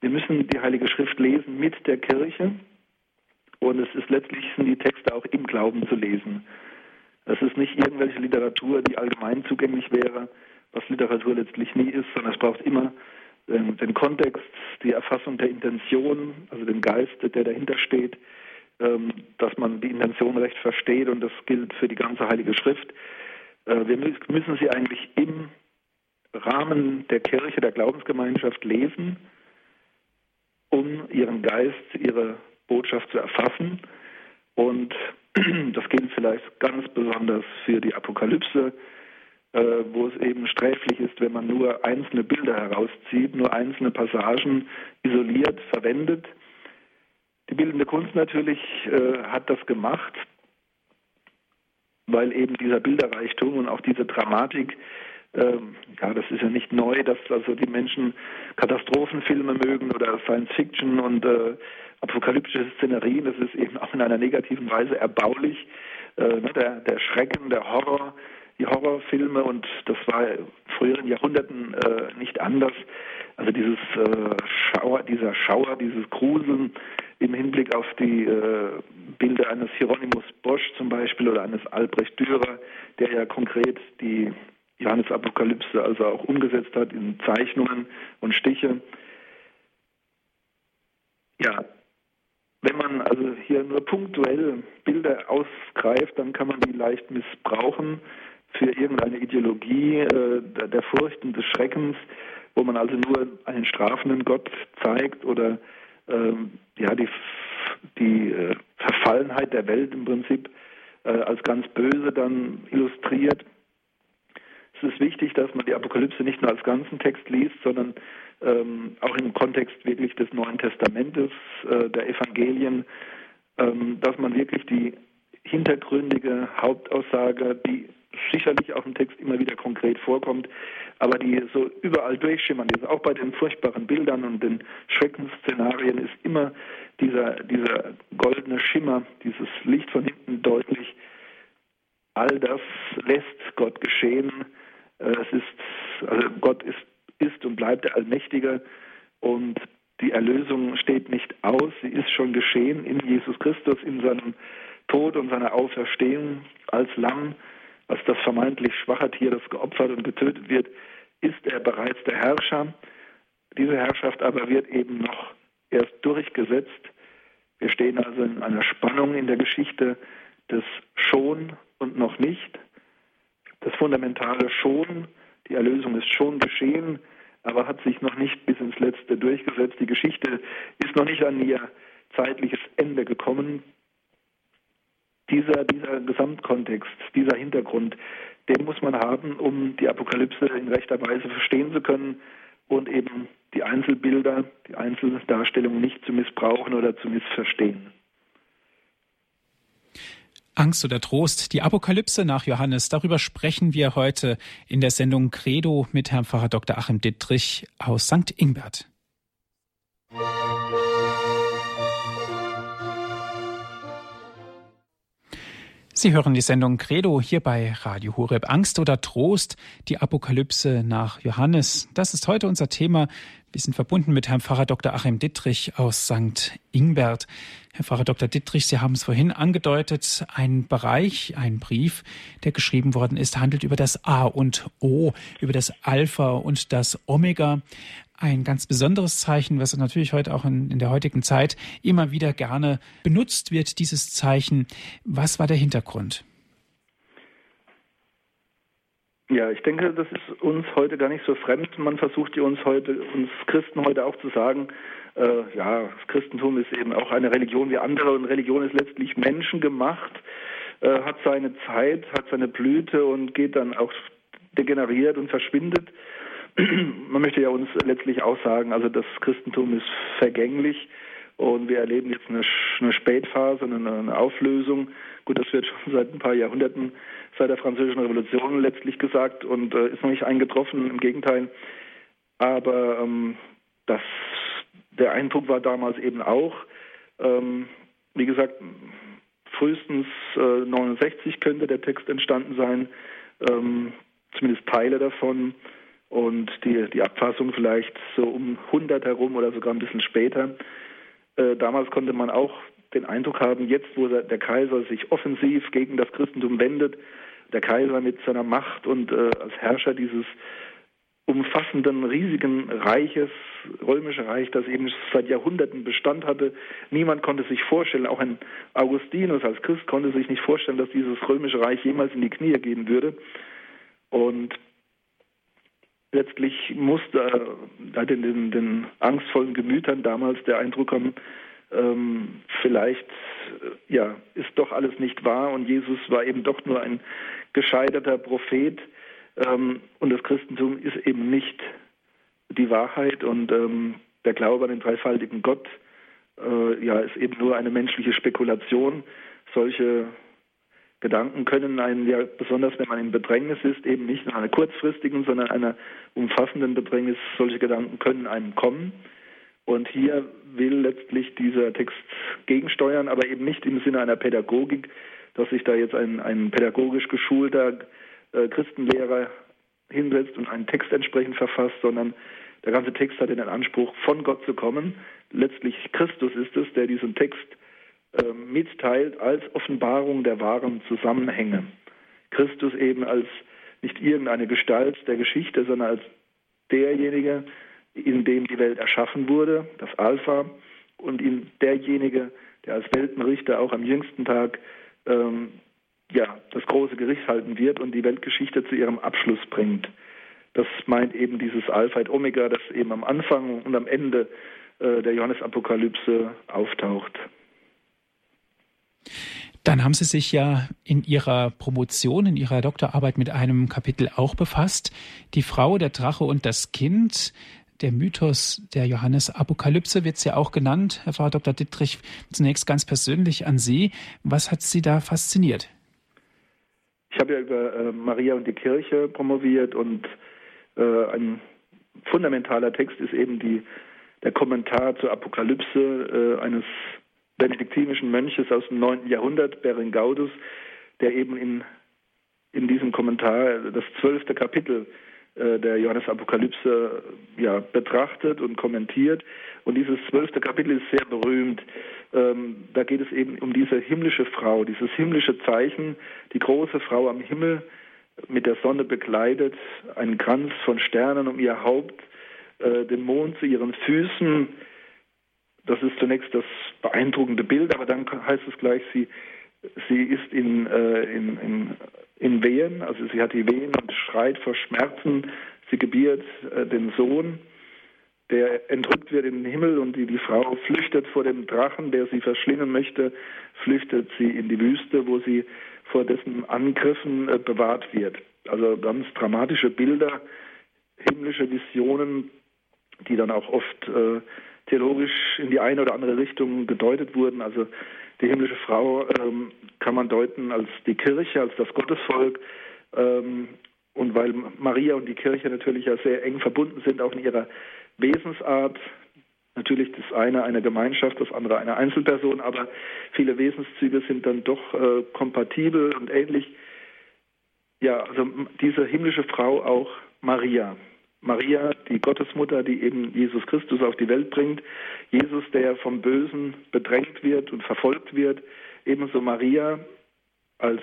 Wir müssen die Heilige Schrift lesen mit der Kirche Und es ist letztlich sind die Texte auch im Glauben zu lesen. Es ist nicht irgendwelche Literatur, die allgemein zugänglich wäre, was Literatur letztlich nie ist, sondern es braucht immer den, den Kontext, die Erfassung der Intention, also den Geist, der dahinter steht, ähm, dass man die Intention recht versteht und das gilt für die ganze Heilige Schrift. Äh, wir müssen sie eigentlich im Rahmen der Kirche, der Glaubensgemeinschaft lesen, um ihren Geist, ihre Botschaft zu erfassen. Und das gilt vielleicht ganz besonders für die Apokalypse, wo es eben sträflich ist, wenn man nur einzelne Bilder herauszieht, nur einzelne Passagen isoliert verwendet. Die bildende Kunst natürlich äh, hat das gemacht, weil eben dieser Bilderreichtum und auch diese Dramatik ähm, ja, das ist ja nicht neu, dass also die Menschen Katastrophenfilme mögen oder Science Fiction und äh, apokalyptische Szenerien. Das ist eben auch in einer negativen Weise erbaulich. Äh, ne, der, der Schrecken, der Horror, die Horrorfilme und das war in früheren Jahrhunderten äh, nicht anders. Also dieses äh, Schauer, dieser Schauer, dieses Gruseln im Hinblick auf die äh, Bilder eines Hieronymus Bosch zum Beispiel oder eines Albrecht Dürer, der ja konkret die Johannes-Apokalypse also auch umgesetzt hat in Zeichnungen und Stiche. Ja, wenn man also hier nur punktuell Bilder ausgreift, dann kann man die leicht missbrauchen für irgendeine Ideologie äh, der Furcht und des Schreckens, wo man also nur einen strafenden Gott zeigt oder ähm, ja die, die äh, Verfallenheit der Welt im Prinzip äh, als ganz böse dann illustriert. Es ist wichtig, dass man die Apokalypse nicht nur als ganzen Text liest, sondern ähm, auch im Kontext wirklich des Neuen Testamentes, äh, der Evangelien, ähm, dass man wirklich die hintergründige Hauptaussage, die sicherlich auch im Text immer wieder konkret vorkommt, aber die so überall durchschimmern ist, auch bei den furchtbaren Bildern und den Schreckensszenarien ist immer dieser, dieser goldene Schimmer, dieses Licht von hinten deutlich. All das lässt Gott geschehen äh, es ist, also Gott ist, ist und bleibt der Allmächtige und die Erlösung steht nicht aus, sie ist schon geschehen in Jesus Christus, in seinem Tod und seiner Auferstehung als Lamm, als das vermeintlich schwache Tier, das geopfert und getötet wird, ist er bereits der Herrscher. Diese Herrschaft aber wird eben noch erst durchgesetzt. Wir stehen also in einer Spannung in der Geschichte des schon und noch nicht das Fundamentale schon, die Erlösung ist schon geschehen, aber hat sich noch nicht bis ins Letzte durchgesetzt. Die Geschichte ist noch nicht an ihr zeitliches Ende gekommen. Dieser, dieser Gesamtkontext, dieser Hintergrund, den muss man haben, um die Apokalypse in rechter Weise verstehen zu können und eben die Einzelbilder, die Einzeldarstellungen nicht zu missbrauchen oder zu missverstehen. Angst oder Trost, die Apokalypse nach Johannes, darüber sprechen wir heute in der Sendung Credo mit Herrn Pfarrer Dr. Achim Dittrich aus St. Ingbert. Sie hören die Sendung Credo hier bei Radio Horeb. Angst oder Trost, die Apokalypse nach Johannes. Das ist heute unser Thema. Wir sind verbunden mit Herrn Pfarrer Dr. Achim Dittrich aus St. Ingbert. Herr Pfarrer Dr. Dittrich, Sie haben es vorhin angedeutet, ein Bereich, ein Brief, der geschrieben worden ist, handelt über das A und O, über das Alpha und das Omega. Ein ganz besonderes Zeichen, was natürlich heute auch in, in der heutigen Zeit immer wieder gerne benutzt wird, dieses Zeichen. Was war der Hintergrund? Ja, ich denke, das ist uns heute gar nicht so fremd. Man versucht uns heute, uns Christen heute auch zu sagen, äh, ja, das Christentum ist eben auch eine Religion wie andere und Religion ist letztlich menschengemacht, äh, hat seine Zeit, hat seine Blüte und geht dann auch degeneriert und verschwindet. Man möchte ja uns letztlich auch sagen, also das Christentum ist vergänglich und wir erleben jetzt eine, eine Spätphase, eine, eine Auflösung. Gut, das wird schon seit ein paar Jahrhunderten seit der Französischen Revolution letztlich gesagt und äh, ist noch nicht eingetroffen, im Gegenteil. Aber ähm, das, der Eindruck war damals eben auch, ähm, wie gesagt, frühestens äh, 69 könnte der Text entstanden sein, ähm, zumindest Teile davon und die, die Abfassung vielleicht so um 100 herum oder sogar ein bisschen später. Äh, damals konnte man auch den Eindruck haben, jetzt wo der Kaiser sich offensiv gegen das Christentum wendet, der Kaiser mit seiner Macht und äh, als Herrscher dieses umfassenden, riesigen Reiches, römische Reich, das eben seit Jahrhunderten Bestand hatte. Niemand konnte sich vorstellen, auch ein Augustinus als Christ konnte sich nicht vorstellen, dass dieses römische Reich jemals in die Knie gehen würde. Und letztlich musste äh, den, den, den angstvollen Gemütern damals der Eindruck kommen, ähm, vielleicht äh, ja, ist doch alles nicht wahr und Jesus war eben doch nur ein gescheiterter Prophet ähm, und das Christentum ist eben nicht die Wahrheit und ähm, der Glaube an den dreifaltigen Gott äh, ja, ist eben nur eine menschliche Spekulation. Solche Gedanken können einen ja, besonders wenn man in Bedrängnis ist, eben nicht in einer kurzfristigen, sondern einer umfassenden Bedrängnis, solche Gedanken können einem kommen. Und hier will letztlich dieser Text gegensteuern, aber eben nicht im Sinne einer Pädagogik, dass sich da jetzt ein, ein pädagogisch geschulter äh, Christenlehrer hinsetzt und einen Text entsprechend verfasst, sondern der ganze Text hat den Anspruch, von Gott zu kommen. Letztlich Christus ist es, der diesen Text mitteilt als Offenbarung der wahren Zusammenhänge. Christus eben als nicht irgendeine Gestalt der Geschichte, sondern als derjenige, in dem die Welt erschaffen wurde, das Alpha, und in derjenige, der als Weltenrichter auch am jüngsten Tag ähm, ja, das große Gericht halten wird und die Weltgeschichte zu ihrem Abschluss bringt. Das meint eben dieses Alpha et Omega, das eben am Anfang und am Ende äh, der Johannesapokalypse auftaucht. Dann haben Sie sich ja in Ihrer Promotion, in Ihrer Doktorarbeit mit einem Kapitel auch befasst. Die Frau, der Drache und das Kind. Der Mythos der Johannes-Apokalypse wird es ja auch genannt. Herr Frau Dr. Dittrich, zunächst ganz persönlich an Sie. Was hat Sie da fasziniert? Ich habe ja über äh, Maria und die Kirche promoviert und äh, ein fundamentaler Text ist eben die, der Kommentar zur Apokalypse äh, eines benediktinischen Mönches aus dem 9. Jahrhundert, Berengaudus, der eben in, in diesem Kommentar das zwölfte Kapitel äh, der Johannes-Apokalypse ja, betrachtet und kommentiert. Und dieses zwölfte Kapitel ist sehr berühmt. Ähm, da geht es eben um diese himmlische Frau, dieses himmlische Zeichen, die große Frau am Himmel mit der Sonne bekleidet, einen Kranz von Sternen um ihr Haupt, äh, den Mond zu ihren Füßen. Das ist zunächst das beeindruckende Bild, aber dann heißt es gleich, sie, sie ist in, äh, in, in in Wehen, also sie hat die Wehen und schreit vor Schmerzen, sie gebiert äh, den Sohn, der entrückt wird in den Himmel und die, die Frau flüchtet vor dem Drachen, der sie verschlingen möchte, flüchtet sie in die Wüste, wo sie vor dessen Angriffen äh, bewahrt wird. Also ganz dramatische Bilder, himmlische Visionen, die dann auch oft äh, theologisch in die eine oder andere Richtung gedeutet wurden. Also die himmlische Frau ähm, kann man deuten als die Kirche, als das Gottesvolk. Ähm, und weil Maria und die Kirche natürlich ja sehr eng verbunden sind, auch in ihrer Wesensart, natürlich das eine eine Gemeinschaft, das andere eine Einzelperson, aber viele Wesenszüge sind dann doch äh, kompatibel und ähnlich. Ja, also diese himmlische Frau auch Maria. Maria, die Gottesmutter, die eben Jesus Christus auf die Welt bringt, Jesus, der vom Bösen bedrängt wird und verfolgt wird, ebenso Maria als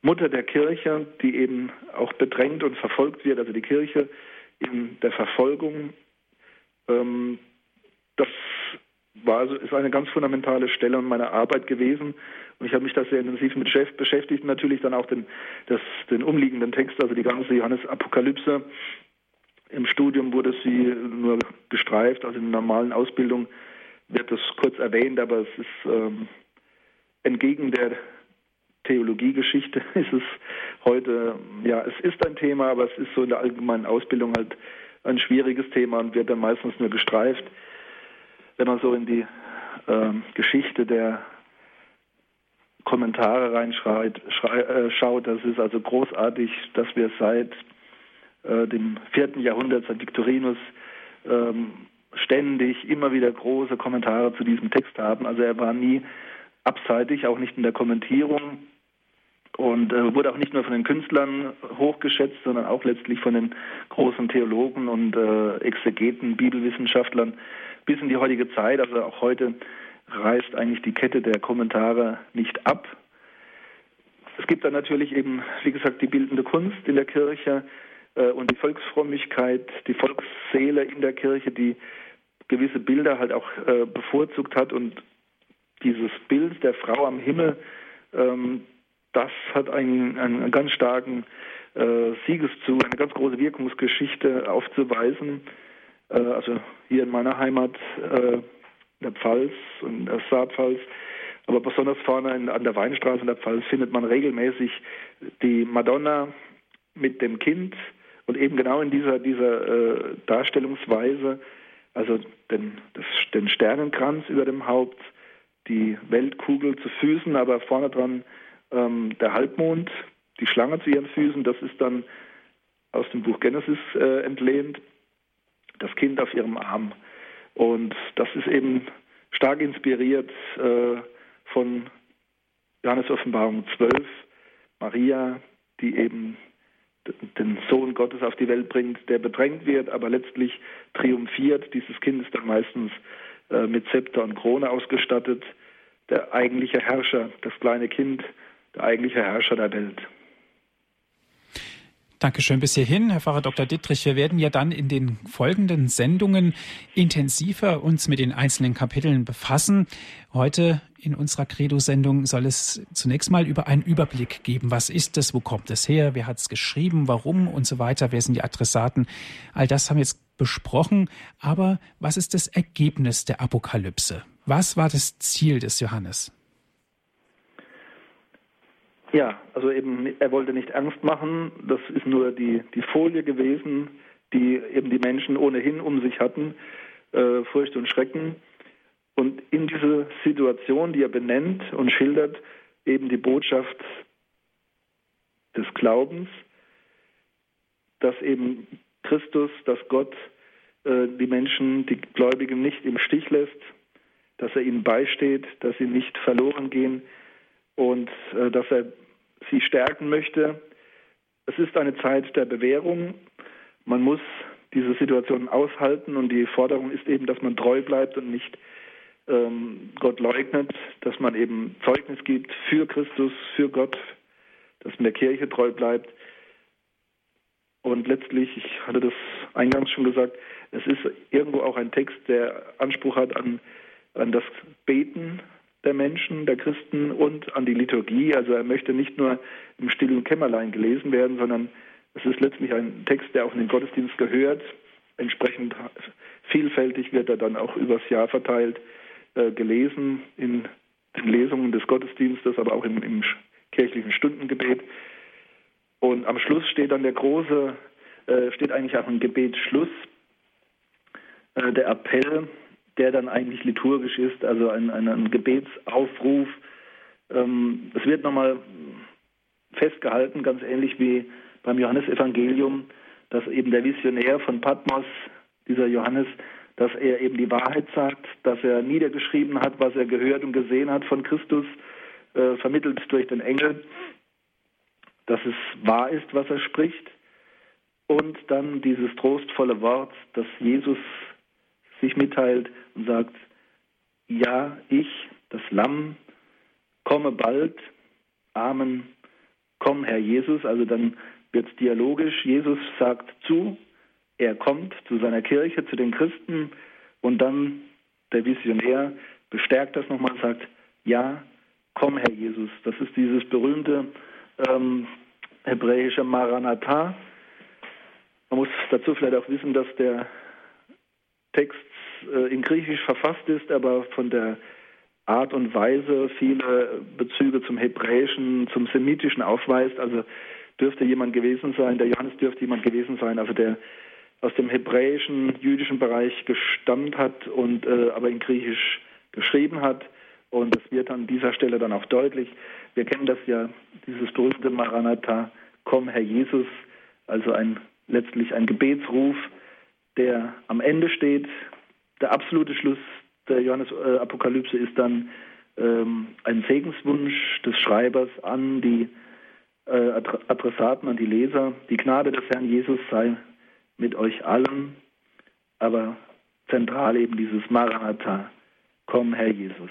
Mutter der Kirche, die eben auch bedrängt und verfolgt wird, also die Kirche in der Verfolgung. Ähm, das war also, ist eine ganz fundamentale Stelle in meiner Arbeit gewesen. Und ich habe mich da sehr intensiv mit beschäftigt, natürlich dann auch den, das, den umliegenden Text, also die ganze Johannes-Apokalypse im Studium wurde sie nur gestreift, also in der normalen Ausbildung wird das kurz erwähnt, aber es ist ähm, entgegen der Theologiegeschichte ist es heute, ja, es ist ein Thema, aber es ist so in der allgemeinen Ausbildung halt ein schwieriges Thema und wird dann meistens nur gestreift. Wenn man so in die ähm, Geschichte der Kommentare reinschaut, äh, das ist also großartig, dass wir seit äh, dem vierten Jahrhundert, seit Victorinus, ähm, ständig immer wieder große Kommentare zu diesem Text haben. Also er war nie abseitig, auch nicht in der Kommentierung und äh, wurde auch nicht nur von den Künstlern hochgeschätzt, sondern auch letztlich von den großen Theologen und äh, Exegeten, Bibelwissenschaftlern bis in die heutige Zeit. Also auch heute reißt eigentlich die Kette der Kommentare nicht ab. Es gibt dann natürlich eben, wie gesagt, die bildende Kunst in der Kirche und die Volksfrömmigkeit, die Volksseele in der Kirche, die gewisse Bilder halt auch äh, bevorzugt hat und dieses Bild der Frau am Himmel, ähm, das hat einen, einen ganz starken äh, Siegeszug, eine ganz große Wirkungsgeschichte aufzuweisen. Äh, also hier in meiner Heimat, äh, in der Pfalz und der Saarpfalz, aber besonders vorne an der Weinstraße in der Pfalz findet man regelmäßig die Madonna mit dem Kind und eben genau in dieser, dieser äh, Darstellungsweise, also den, das, den Sternenkranz über dem Haupt, die Weltkugel zu Füßen, aber vorne dran ähm, der Halbmond, die Schlange zu ihren Füßen, das ist dann aus dem Buch Genesis äh, entlehnt, das Kind auf ihrem Arm. Und das ist eben stark inspiriert äh, von Johannes Offenbarung 12, Maria, die eben den Sohn Gottes auf die Welt bringt, der bedrängt wird, aber letztlich triumphiert. Dieses Kind ist dann meistens äh, mit Zepter und Krone ausgestattet. Der eigentliche Herrscher, das kleine Kind, der eigentliche Herrscher der Welt. Dankeschön bis hierhin, Herr Pfarrer Dr. Dittrich. Wir werden ja dann in den folgenden Sendungen intensiver uns mit den einzelnen Kapiteln befassen. Heute in unserer Credo-Sendung soll es zunächst mal über einen Überblick geben. Was ist es? Wo kommt es her? Wer hat es geschrieben? Warum? Und so weiter. Wer sind die Adressaten? All das haben wir jetzt besprochen. Aber was ist das Ergebnis der Apokalypse? Was war das Ziel des Johannes? Ja, also eben, er wollte nicht Angst machen. Das ist nur die, die Folie gewesen, die eben die Menschen ohnehin um sich hatten, äh, Furcht und Schrecken. Und in diese Situation, die er benennt und schildert, eben die Botschaft des Glaubens, dass eben Christus, dass Gott äh, die Menschen, die Gläubigen nicht im Stich lässt, dass er ihnen beisteht, dass sie nicht verloren gehen und äh, dass er sie stärken möchte. Es ist eine Zeit der Bewährung. Man muss diese Situation aushalten und die Forderung ist eben, dass man treu bleibt und nicht ähm, Gott leugnet, dass man eben Zeugnis gibt für Christus, für Gott, dass man der Kirche treu bleibt. Und letztlich, ich hatte das eingangs schon gesagt, es ist irgendwo auch ein Text, der Anspruch hat an, an das Beten der Menschen, der Christen und an die Liturgie. Also er möchte nicht nur im stillen Kämmerlein gelesen werden, sondern es ist letztlich ein Text, der auch in den Gottesdienst gehört. Entsprechend vielfältig wird er dann auch übers Jahr verteilt äh, gelesen in den Lesungen des Gottesdienstes, aber auch im, im kirchlichen Stundengebet. Und am Schluss steht dann der große, äh, steht eigentlich auch ein Gebetsschluss, äh, der Appell der dann eigentlich liturgisch ist, also ein, ein, ein Gebetsaufruf. Ähm, es wird nochmal festgehalten, ganz ähnlich wie beim Johannesevangelium, dass eben der Visionär von Patmos, dieser Johannes, dass er eben die Wahrheit sagt, dass er niedergeschrieben hat, was er gehört und gesehen hat von Christus, äh, vermittelt durch den Engel, dass es wahr ist, was er spricht. Und dann dieses trostvolle Wort, das Jesus sich mitteilt und sagt, ja, ich, das Lamm, komme bald, Amen, komm Herr Jesus, also dann wird es dialogisch, Jesus sagt zu, er kommt zu seiner Kirche, zu den Christen und dann der Visionär bestärkt das nochmal und sagt, ja, komm Herr Jesus. Das ist dieses berühmte ähm, hebräische Maranatha. Man muss dazu vielleicht auch wissen, dass der Text äh, in Griechisch verfasst ist, aber von der Art und Weise viele Bezüge zum Hebräischen, zum Semitischen aufweist. Also dürfte jemand gewesen sein, der Johannes dürfte jemand gewesen sein, also der aus dem hebräischen, jüdischen Bereich gestammt hat und äh, aber in Griechisch geschrieben hat. Und das wird an dieser Stelle dann auch deutlich. Wir kennen das ja, dieses berühmte Maranatha, komm Herr Jesus, also ein letztlich ein Gebetsruf, der am Ende steht. Der absolute Schluss der Johannes-Apokalypse ist dann ähm, ein Segenswunsch des Schreibers an die äh, Adressaten, an die Leser. Die Gnade des Herrn Jesus sei mit euch allen, aber zentral eben dieses Maranatha, Komm, Herr Jesus.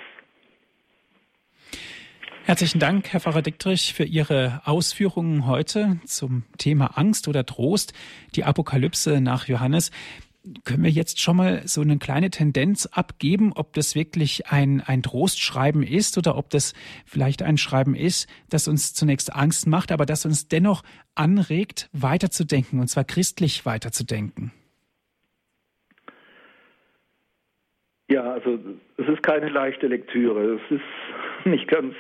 Herzlichen Dank, Herr Pfarrer Dictrich, für Ihre Ausführungen heute zum Thema Angst oder Trost, die Apokalypse nach Johannes. Können wir jetzt schon mal so eine kleine Tendenz abgeben, ob das wirklich ein, ein Trostschreiben ist oder ob das vielleicht ein Schreiben ist, das uns zunächst Angst macht, aber das uns dennoch anregt, weiterzudenken, und zwar christlich weiterzudenken? Ja, also es ist keine leichte Lektüre. Es ist nicht ganz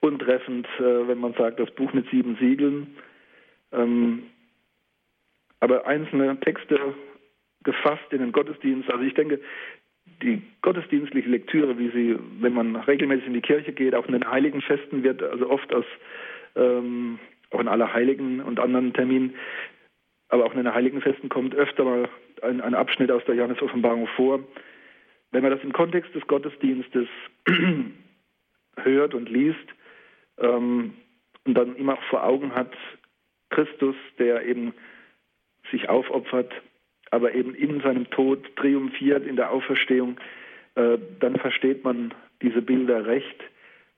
untreffend, äh, wenn man sagt, das Buch mit sieben Siegeln. Ähm, aber einzelne Texte gefasst in den Gottesdienst. Also ich denke, die gottesdienstliche Lektüre, wie sie, wenn man regelmäßig in die Kirche geht, auch in den Heiligen Festen wird, also oft aus, ähm, auch in aller Heiligen und anderen Terminen, aber auch in den Heiligen Festen kommt öfter mal ein, ein Abschnitt aus der Johannes-Offenbarung vor. Wenn man das im Kontext des Gottesdienstes hört und liest ähm, und dann immer auch vor Augen hat, Christus, der eben sich aufopfert, aber eben in seinem Tod triumphiert in der Auferstehung, äh, dann versteht man diese Bilder recht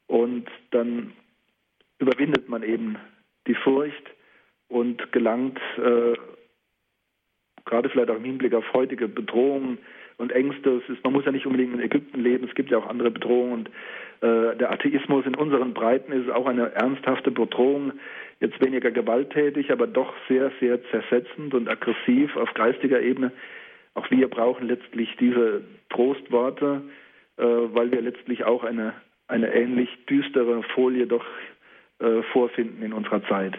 und dann überwindet man eben die Furcht und gelangt, äh, gerade vielleicht auch im Hinblick auf heutige Bedrohungen und Ängste, ist, man muss ja nicht unbedingt in Ägypten leben, es gibt ja auch andere Bedrohungen. Und äh, der Atheismus in unseren Breiten ist auch eine ernsthafte Bedrohung, jetzt weniger gewalttätig, aber doch sehr, sehr zersetzend und aggressiv auf geistiger Ebene. Auch wir brauchen letztlich diese Trostworte, äh, weil wir letztlich auch eine, eine ähnlich düstere Folie doch äh, vorfinden in unserer Zeit.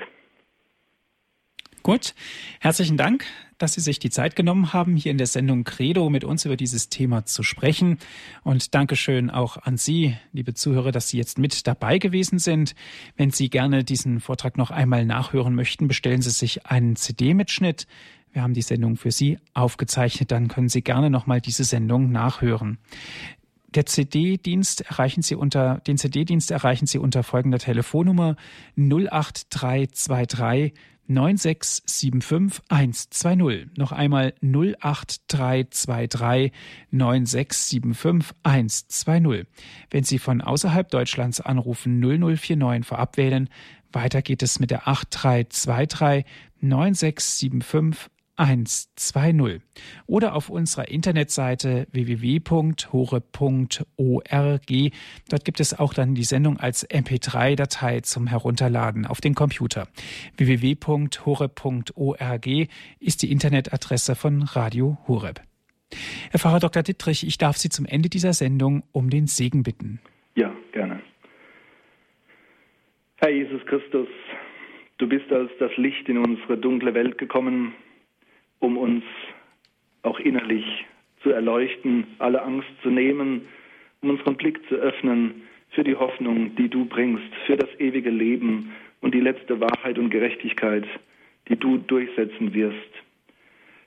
Gut, herzlichen Dank, dass Sie sich die Zeit genommen haben, hier in der Sendung Credo mit uns über dieses Thema zu sprechen. Und Dankeschön auch an Sie, liebe Zuhörer, dass Sie jetzt mit dabei gewesen sind. Wenn Sie gerne diesen Vortrag noch einmal nachhören möchten, bestellen Sie sich einen CD-Mitschnitt. Wir haben die Sendung für Sie aufgezeichnet, dann können Sie gerne nochmal diese Sendung nachhören. Der CD-Dienst erreichen Sie unter, den CD-Dienst erreichen Sie unter folgender Telefonnummer 08323 9675120. Noch einmal 08323 9675120. Wenn Sie von außerhalb Deutschlands anrufen 0049 vorab wählen. Weiter geht es mit der 8323 9675 120 oder auf unserer Internetseite www.hore.org. Dort gibt es auch dann die Sendung als MP3-Datei zum Herunterladen auf den Computer. www.hore.org ist die Internetadresse von Radio Horeb. Herr Pfarrer Dr. Dittrich, ich darf Sie zum Ende dieser Sendung um den Segen bitten. Ja, gerne. Herr Jesus Christus, du bist als das Licht in unsere dunkle Welt gekommen um uns auch innerlich zu erleuchten, alle Angst zu nehmen, um unseren Blick zu öffnen für die Hoffnung, die du bringst, für das ewige Leben und die letzte Wahrheit und Gerechtigkeit, die du durchsetzen wirst.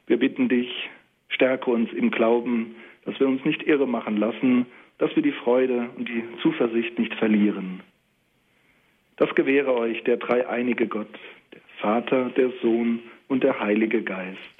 Wir bitten dich, stärke uns im Glauben, dass wir uns nicht irre machen lassen, dass wir die Freude und die Zuversicht nicht verlieren. Das gewähre euch der dreieinige Gott, der Vater, der Sohn und der Heilige Geist.